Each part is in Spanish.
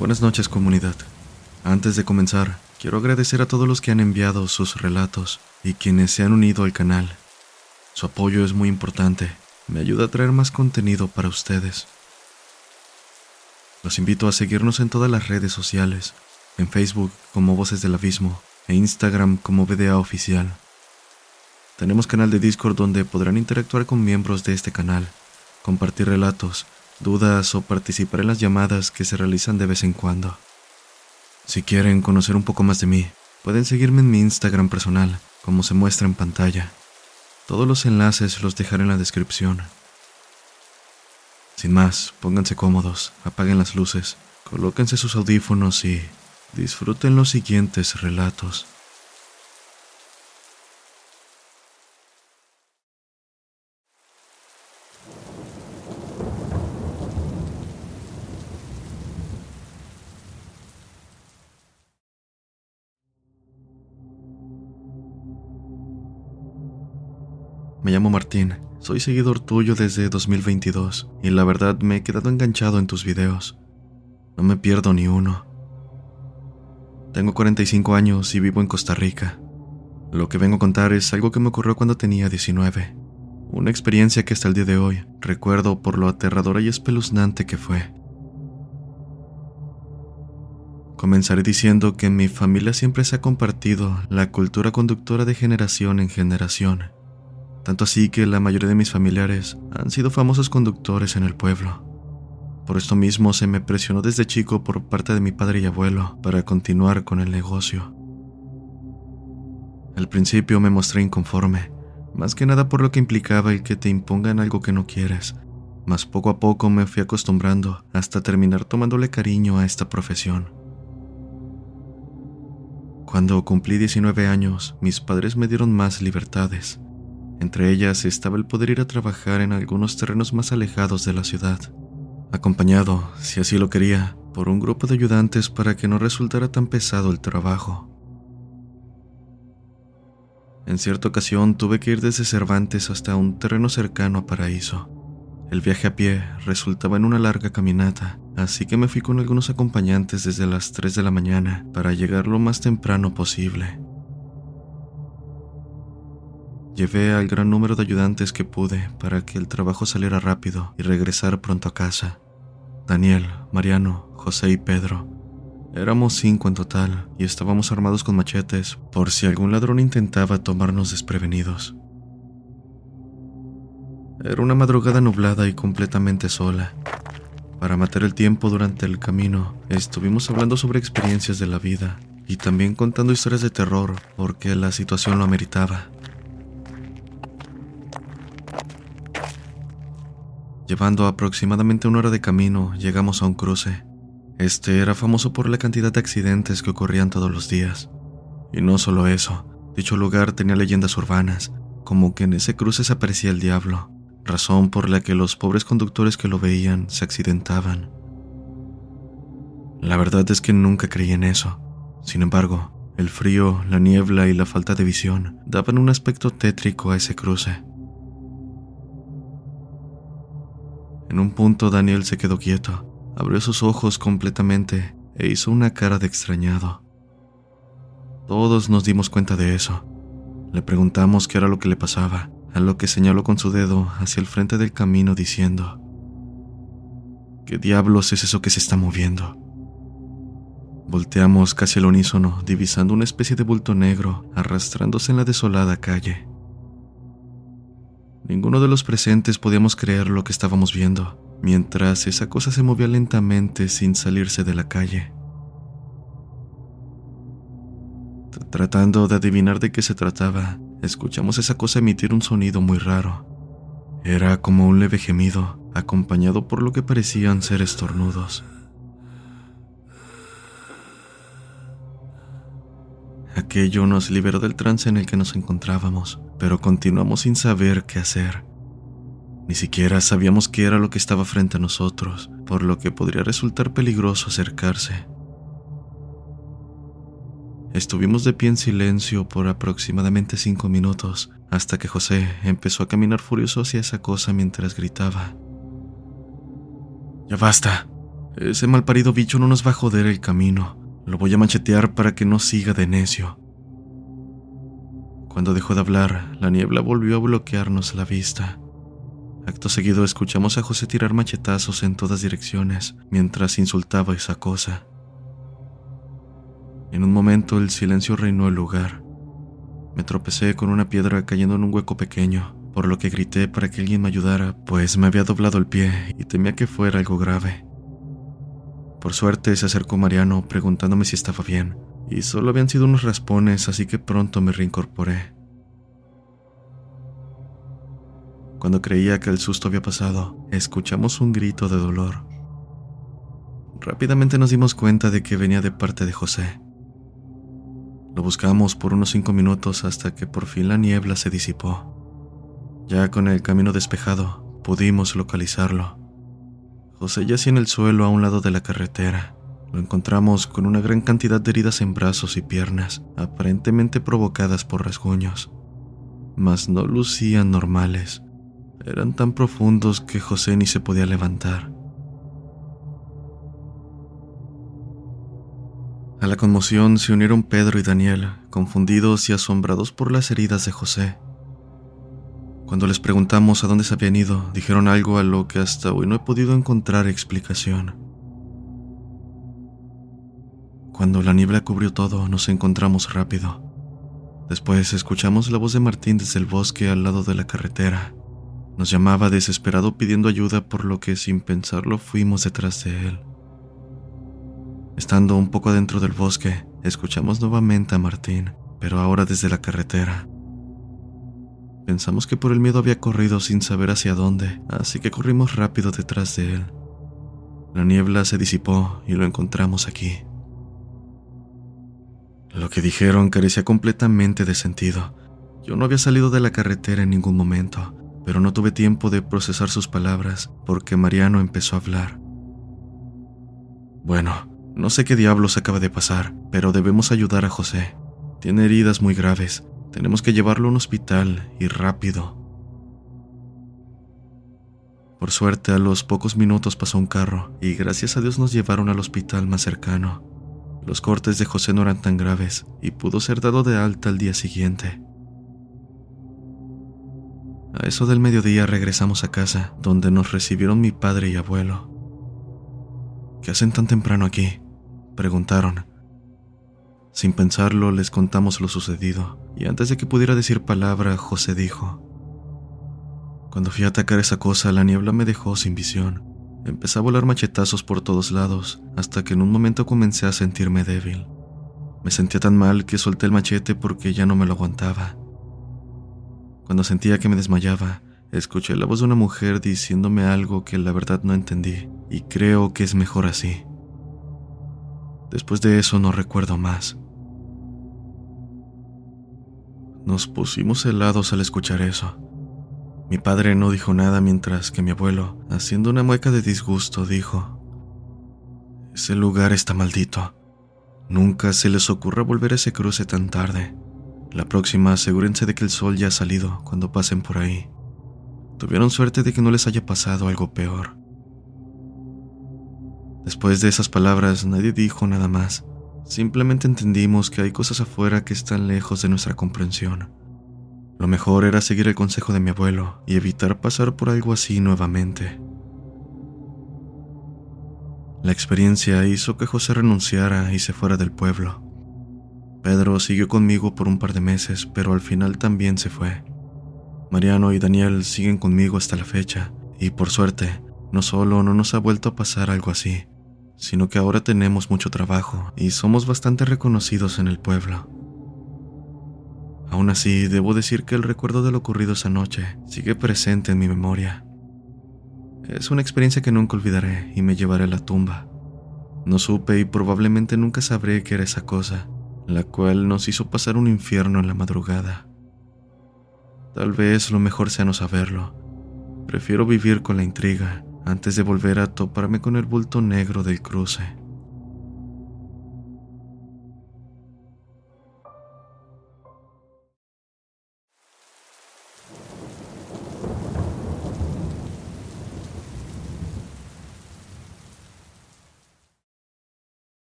Buenas noches comunidad. Antes de comenzar, quiero agradecer a todos los que han enviado sus relatos y quienes se han unido al canal. Su apoyo es muy importante, me ayuda a traer más contenido para ustedes. Los invito a seguirnos en todas las redes sociales, en Facebook como Voces del Abismo e Instagram como BDA Oficial. Tenemos canal de Discord donde podrán interactuar con miembros de este canal, compartir relatos, dudas o participar en las llamadas que se realizan de vez en cuando. Si quieren conocer un poco más de mí, pueden seguirme en mi Instagram personal, como se muestra en pantalla. Todos los enlaces los dejaré en la descripción. Sin más, pónganse cómodos, apaguen las luces, colóquense sus audífonos y disfruten los siguientes relatos. Me llamo Martín, soy seguidor tuyo desde 2022 y la verdad me he quedado enganchado en tus videos. No me pierdo ni uno. Tengo 45 años y vivo en Costa Rica. Lo que vengo a contar es algo que me ocurrió cuando tenía 19. Una experiencia que hasta el día de hoy recuerdo por lo aterradora y espeluznante que fue. Comenzaré diciendo que mi familia siempre se ha compartido la cultura conductora de generación en generación tanto así que la mayoría de mis familiares han sido famosos conductores en el pueblo. Por esto mismo se me presionó desde chico por parte de mi padre y abuelo para continuar con el negocio. Al principio me mostré inconforme, más que nada por lo que implicaba el que te impongan algo que no quieres, mas poco a poco me fui acostumbrando hasta terminar tomándole cariño a esta profesión. Cuando cumplí 19 años, mis padres me dieron más libertades entre ellas estaba el poder ir a trabajar en algunos terrenos más alejados de la ciudad, acompañado, si así lo quería, por un grupo de ayudantes para que no resultara tan pesado el trabajo. En cierta ocasión tuve que ir desde Cervantes hasta un terreno cercano a Paraíso. El viaje a pie resultaba en una larga caminata, así que me fui con algunos acompañantes desde las 3 de la mañana para llegar lo más temprano posible. Llevé al gran número de ayudantes que pude para que el trabajo saliera rápido y regresar pronto a casa. Daniel, Mariano, José y Pedro. Éramos cinco en total y estábamos armados con machetes por si algún ladrón intentaba tomarnos desprevenidos. Era una madrugada nublada y completamente sola. Para matar el tiempo durante el camino, estuvimos hablando sobre experiencias de la vida y también contando historias de terror porque la situación lo ameritaba. Llevando aproximadamente una hora de camino, llegamos a un cruce. Este era famoso por la cantidad de accidentes que ocurrían todos los días. Y no solo eso, dicho lugar tenía leyendas urbanas, como que en ese cruce se aparecía el diablo, razón por la que los pobres conductores que lo veían se accidentaban. La verdad es que nunca creí en eso. Sin embargo, el frío, la niebla y la falta de visión daban un aspecto tétrico a ese cruce. En un punto Daniel se quedó quieto, abrió sus ojos completamente e hizo una cara de extrañado. Todos nos dimos cuenta de eso. Le preguntamos qué era lo que le pasaba, a lo que señaló con su dedo hacia el frente del camino diciendo, ¿qué diablos es eso que se está moviendo? Volteamos casi al unísono, divisando una especie de bulto negro arrastrándose en la desolada calle. Ninguno de los presentes podíamos creer lo que estábamos viendo, mientras esa cosa se movía lentamente sin salirse de la calle. Tratando de adivinar de qué se trataba, escuchamos esa cosa emitir un sonido muy raro. Era como un leve gemido, acompañado por lo que parecían ser estornudos. Aquello nos liberó del trance en el que nos encontrábamos, pero continuamos sin saber qué hacer. Ni siquiera sabíamos qué era lo que estaba frente a nosotros, por lo que podría resultar peligroso acercarse. Estuvimos de pie en silencio por aproximadamente cinco minutos, hasta que José empezó a caminar furioso hacia esa cosa mientras gritaba. Ya basta. Ese malparido bicho no nos va a joder el camino. Lo voy a machetear para que no siga de necio. Cuando dejó de hablar, la niebla volvió a bloquearnos la vista. Acto seguido escuchamos a José tirar machetazos en todas direcciones mientras insultaba esa cosa. En un momento el silencio reinó el lugar. Me tropecé con una piedra cayendo en un hueco pequeño, por lo que grité para que alguien me ayudara, pues me había doblado el pie y temía que fuera algo grave. Por suerte se acercó Mariano preguntándome si estaba bien, y solo habían sido unos raspones, así que pronto me reincorporé. Cuando creía que el susto había pasado, escuchamos un grito de dolor. Rápidamente nos dimos cuenta de que venía de parte de José. Lo buscamos por unos cinco minutos hasta que por fin la niebla se disipó. Ya con el camino despejado, pudimos localizarlo. José yacía en el suelo a un lado de la carretera. Lo encontramos con una gran cantidad de heridas en brazos y piernas, aparentemente provocadas por rasguños. Mas no lucían normales. Eran tan profundos que José ni se podía levantar. A la conmoción se unieron Pedro y Daniel, confundidos y asombrados por las heridas de José. Cuando les preguntamos a dónde se habían ido, dijeron algo a lo que hasta hoy no he podido encontrar explicación. Cuando la niebla cubrió todo, nos encontramos rápido. Después escuchamos la voz de Martín desde el bosque al lado de la carretera. Nos llamaba desesperado pidiendo ayuda por lo que sin pensarlo fuimos detrás de él. Estando un poco adentro del bosque, escuchamos nuevamente a Martín, pero ahora desde la carretera. Pensamos que por el miedo había corrido sin saber hacia dónde, así que corrimos rápido detrás de él. La niebla se disipó y lo encontramos aquí. Lo que dijeron carecía completamente de sentido. Yo no había salido de la carretera en ningún momento, pero no tuve tiempo de procesar sus palabras porque Mariano empezó a hablar. Bueno, no sé qué diablos acaba de pasar, pero debemos ayudar a José. Tiene heridas muy graves. Tenemos que llevarlo a un hospital y rápido. Por suerte, a los pocos minutos pasó un carro y gracias a Dios nos llevaron al hospital más cercano. Los cortes de José no eran tan graves y pudo ser dado de alta al día siguiente. A eso del mediodía regresamos a casa, donde nos recibieron mi padre y abuelo. ¿Qué hacen tan temprano aquí? Preguntaron. Sin pensarlo, les contamos lo sucedido, y antes de que pudiera decir palabra, José dijo, Cuando fui a atacar esa cosa, la niebla me dejó sin visión. Empecé a volar machetazos por todos lados, hasta que en un momento comencé a sentirme débil. Me sentía tan mal que solté el machete porque ya no me lo aguantaba. Cuando sentía que me desmayaba, escuché la voz de una mujer diciéndome algo que la verdad no entendí, y creo que es mejor así. Después de eso no recuerdo más. Nos pusimos helados al escuchar eso. Mi padre no dijo nada mientras que mi abuelo, haciendo una mueca de disgusto, dijo, Ese lugar está maldito. Nunca se les ocurra volver a ese cruce tan tarde. La próxima asegúrense de que el sol ya ha salido cuando pasen por ahí. Tuvieron suerte de que no les haya pasado algo peor. Después de esas palabras nadie dijo nada más. Simplemente entendimos que hay cosas afuera que están lejos de nuestra comprensión. Lo mejor era seguir el consejo de mi abuelo y evitar pasar por algo así nuevamente. La experiencia hizo que José renunciara y se fuera del pueblo. Pedro siguió conmigo por un par de meses, pero al final también se fue. Mariano y Daniel siguen conmigo hasta la fecha, y por suerte, no solo no nos ha vuelto a pasar algo así, sino que ahora tenemos mucho trabajo y somos bastante reconocidos en el pueblo. Aún así, debo decir que el recuerdo de lo ocurrido esa noche sigue presente en mi memoria. Es una experiencia que nunca olvidaré y me llevaré a la tumba. No supe y probablemente nunca sabré qué era esa cosa, la cual nos hizo pasar un infierno en la madrugada. Tal vez lo mejor sea no saberlo. Prefiero vivir con la intriga antes de volver a toparme con el bulto negro del cruce.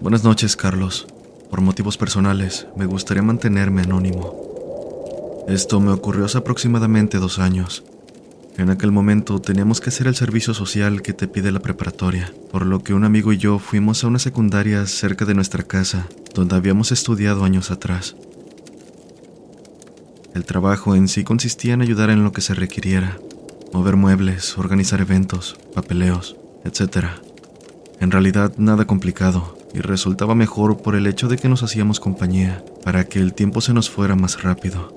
Buenas noches, Carlos. Por motivos personales, me gustaría mantenerme anónimo. Esto me ocurrió hace aproximadamente dos años. En aquel momento teníamos que hacer el servicio social que te pide la preparatoria, por lo que un amigo y yo fuimos a una secundaria cerca de nuestra casa, donde habíamos estudiado años atrás. El trabajo en sí consistía en ayudar en lo que se requiriera, mover muebles, organizar eventos, papeleos, etc. En realidad nada complicado, y resultaba mejor por el hecho de que nos hacíamos compañía, para que el tiempo se nos fuera más rápido.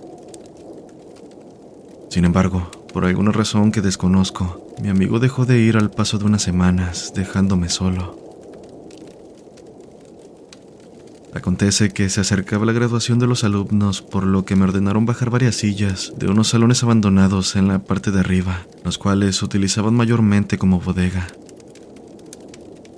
Sin embargo, por alguna razón que desconozco, mi amigo dejó de ir al paso de unas semanas, dejándome solo. Acontece que se acercaba la graduación de los alumnos, por lo que me ordenaron bajar varias sillas de unos salones abandonados en la parte de arriba, los cuales utilizaban mayormente como bodega.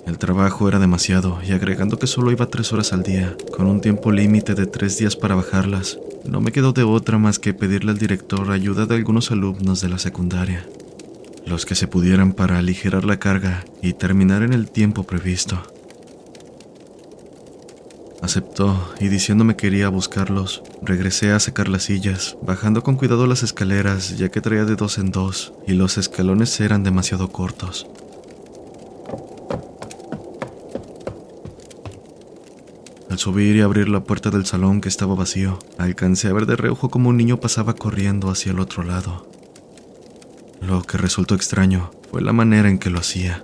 El trabajo era demasiado y agregando que solo iba tres horas al día, con un tiempo límite de tres días para bajarlas, no me quedó de otra más que pedirle al director ayuda de algunos alumnos de la secundaria, los que se pudieran para aligerar la carga y terminar en el tiempo previsto. Aceptó y diciéndome que iría a buscarlos, regresé a sacar las sillas, bajando con cuidado las escaleras ya que traía de dos en dos y los escalones eran demasiado cortos. Al subir y abrir la puerta del salón que estaba vacío, alcancé a ver de reojo como un niño pasaba corriendo hacia el otro lado. Lo que resultó extraño fue la manera en que lo hacía,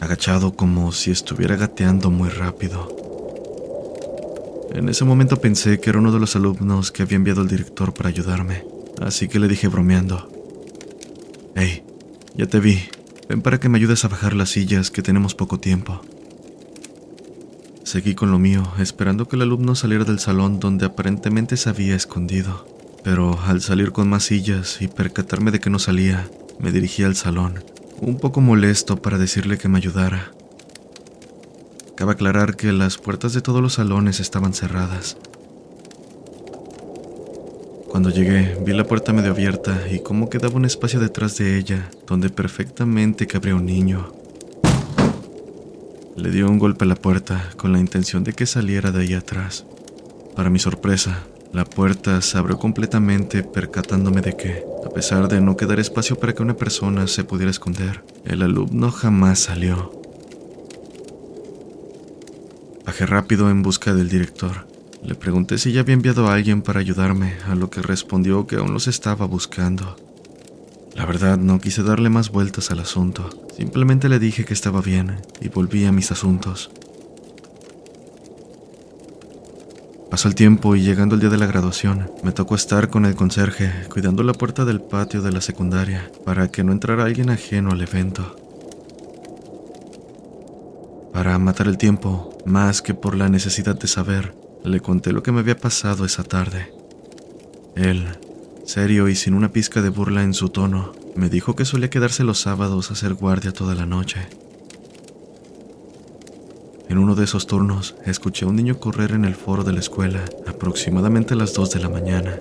agachado como si estuviera gateando muy rápido. En ese momento pensé que era uno de los alumnos que había enviado el director para ayudarme, así que le dije bromeando, Hey, ya te vi, ven para que me ayudes a bajar las sillas que tenemos poco tiempo. Seguí con lo mío, esperando que el alumno saliera del salón donde aparentemente se había escondido. Pero al salir con más sillas y percatarme de que no salía, me dirigí al salón, un poco molesto para decirle que me ayudara. Cabe aclarar que las puertas de todos los salones estaban cerradas. Cuando llegué, vi la puerta medio abierta y cómo quedaba un espacio detrás de ella, donde perfectamente cabría un niño. Le dio un golpe a la puerta con la intención de que saliera de ahí atrás. Para mi sorpresa, la puerta se abrió completamente percatándome de que, a pesar de no quedar espacio para que una persona se pudiera esconder, el alumno jamás salió. Bajé rápido en busca del director. Le pregunté si ya había enviado a alguien para ayudarme, a lo que respondió que aún los estaba buscando. La verdad, no quise darle más vueltas al asunto. Simplemente le dije que estaba bien y volví a mis asuntos. Pasó el tiempo y llegando el día de la graduación, me tocó estar con el conserje cuidando la puerta del patio de la secundaria para que no entrara alguien ajeno al evento. Para matar el tiempo, más que por la necesidad de saber, le conté lo que me había pasado esa tarde. Él, serio y sin una pizca de burla en su tono, me dijo que solía quedarse los sábados a hacer guardia toda la noche. En uno de esos turnos, escuché a un niño correr en el foro de la escuela, aproximadamente a las 2 de la mañana.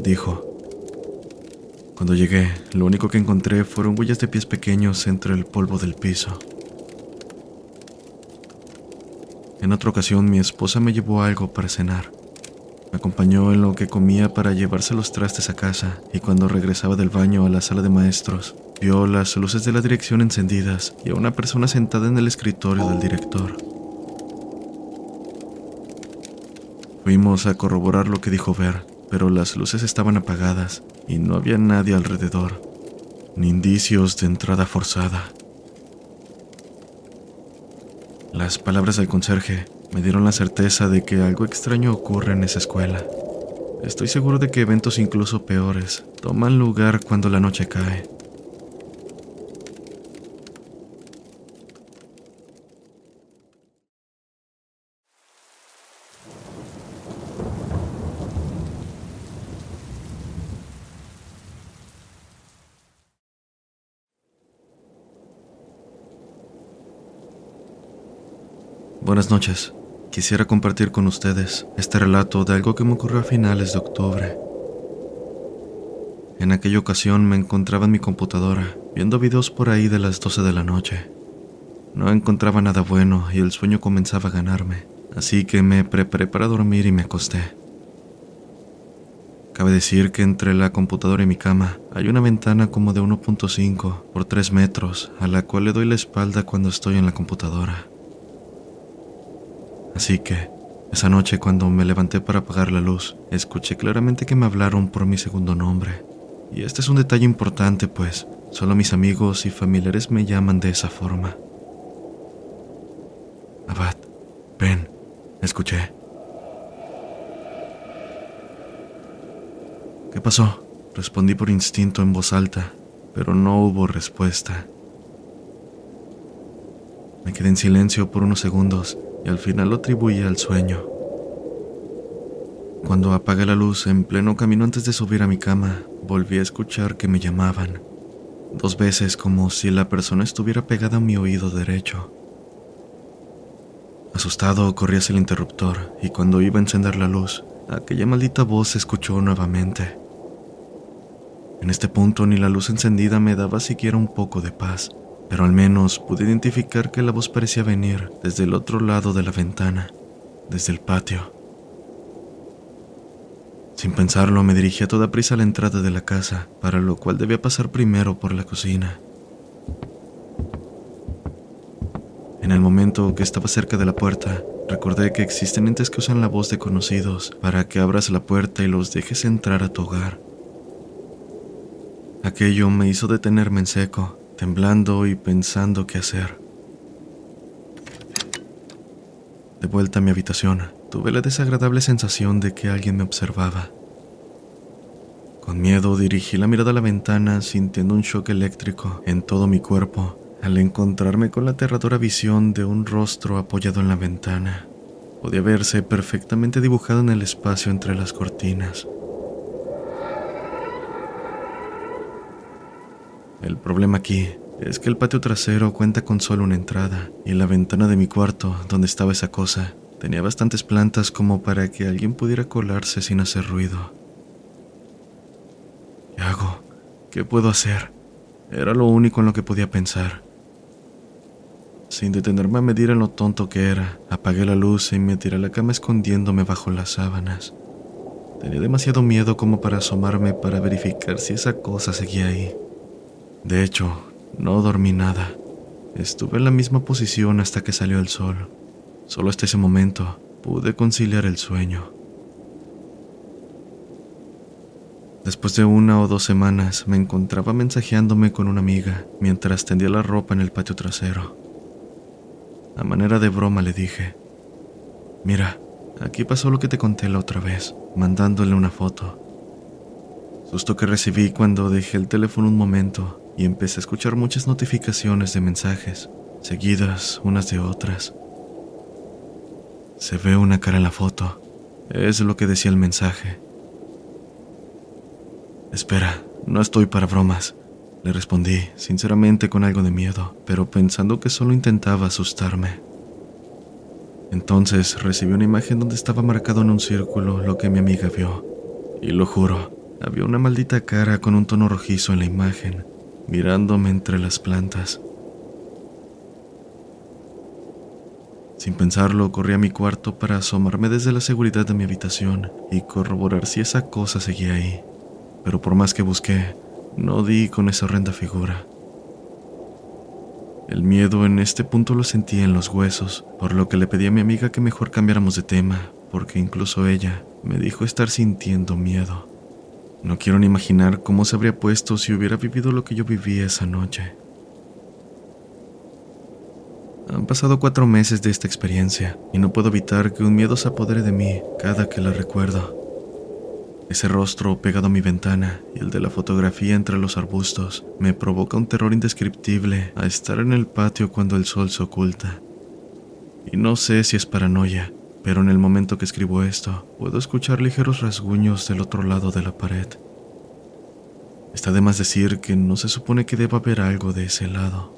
Dijo, cuando llegué, lo único que encontré fueron huellas de pies pequeños entre el polvo del piso. En otra ocasión mi esposa me llevó algo para cenar. Me acompañó en lo que comía para llevarse los trastes a casa y cuando regresaba del baño a la sala de maestros, vio las luces de la dirección encendidas y a una persona sentada en el escritorio del director. Fuimos a corroborar lo que dijo ver, pero las luces estaban apagadas y no había nadie alrededor, ni indicios de entrada forzada. Las palabras del conserje me dieron la certeza de que algo extraño ocurre en esa escuela. Estoy seguro de que eventos incluso peores toman lugar cuando la noche cae. Buenas noches. Quisiera compartir con ustedes este relato de algo que me ocurrió a finales de octubre. En aquella ocasión me encontraba en mi computadora viendo videos por ahí de las 12 de la noche. No encontraba nada bueno y el sueño comenzaba a ganarme, así que me preparé para dormir y me acosté. Cabe decir que entre la computadora y mi cama hay una ventana como de 1.5 por 3 metros a la cual le doy la espalda cuando estoy en la computadora. Así que, esa noche cuando me levanté para apagar la luz, escuché claramente que me hablaron por mi segundo nombre. Y este es un detalle importante, pues solo mis amigos y familiares me llaman de esa forma. Abad, ven, escuché. ¿Qué pasó? Respondí por instinto en voz alta, pero no hubo respuesta. Me quedé en silencio por unos segundos y al final lo atribuí al sueño. Cuando apagué la luz en pleno camino antes de subir a mi cama, volví a escuchar que me llamaban. Dos veces como si la persona estuviera pegada a mi oído derecho. Asustado corrí hacia el interruptor y cuando iba a encender la luz, aquella maldita voz se escuchó nuevamente. En este punto ni la luz encendida me daba siquiera un poco de paz pero al menos pude identificar que la voz parecía venir desde el otro lado de la ventana, desde el patio. Sin pensarlo, me dirigí a toda prisa a la entrada de la casa, para lo cual debía pasar primero por la cocina. En el momento que estaba cerca de la puerta, recordé que existen entes que usan la voz de conocidos para que abras la puerta y los dejes entrar a tu hogar. Aquello me hizo detenerme en seco temblando y pensando qué hacer. De vuelta a mi habitación, tuve la desagradable sensación de que alguien me observaba. Con miedo dirigí la mirada a la ventana sintiendo un shock eléctrico en todo mi cuerpo al encontrarme con la aterradora visión de un rostro apoyado en la ventana. Podía verse perfectamente dibujado en el espacio entre las cortinas. El problema aquí es que el patio trasero cuenta con solo una entrada y la ventana de mi cuarto, donde estaba esa cosa, tenía bastantes plantas como para que alguien pudiera colarse sin hacer ruido. ¿Qué hago? ¿Qué puedo hacer? Era lo único en lo que podía pensar. Sin detenerme a medir en lo tonto que era, apagué la luz y me tiré a la cama escondiéndome bajo las sábanas. Tenía demasiado miedo como para asomarme para verificar si esa cosa seguía ahí. De hecho, no dormí nada. Estuve en la misma posición hasta que salió el sol. Solo hasta ese momento pude conciliar el sueño. Después de una o dos semanas me encontraba mensajeándome con una amiga mientras tendía la ropa en el patio trasero. A manera de broma le dije, mira, aquí pasó lo que te conté la otra vez, mandándole una foto. Susto que recibí cuando dejé el teléfono un momento y empecé a escuchar muchas notificaciones de mensajes. seguidas unas de otras. Se ve una cara en la foto. Es lo que decía el mensaje. Espera, no estoy para bromas. Le respondí, sinceramente con algo de miedo, pero pensando que solo intentaba asustarme. Entonces recibí una imagen donde estaba marcado en un círculo lo que mi amiga vio. Y lo juro, había una maldita cara con un tono rojizo en la imagen, mirándome entre las plantas. Sin pensarlo, corrí a mi cuarto para asomarme desde la seguridad de mi habitación y corroborar si esa cosa seguía ahí. Pero por más que busqué, no di con esa horrenda figura. El miedo en este punto lo sentía en los huesos, por lo que le pedí a mi amiga que mejor cambiáramos de tema, porque incluso ella me dijo estar sintiendo miedo. No quiero ni imaginar cómo se habría puesto si hubiera vivido lo que yo viví esa noche. Han pasado cuatro meses de esta experiencia y no puedo evitar que un miedo se apodere de mí cada que la recuerdo. Ese rostro pegado a mi ventana y el de la fotografía entre los arbustos me provoca un terror indescriptible a estar en el patio cuando el sol se oculta. Y no sé si es paranoia, pero en el momento que escribo esto, puedo escuchar ligeros rasguños del otro lado de la pared. Está de más decir que no se supone que deba haber algo de ese lado.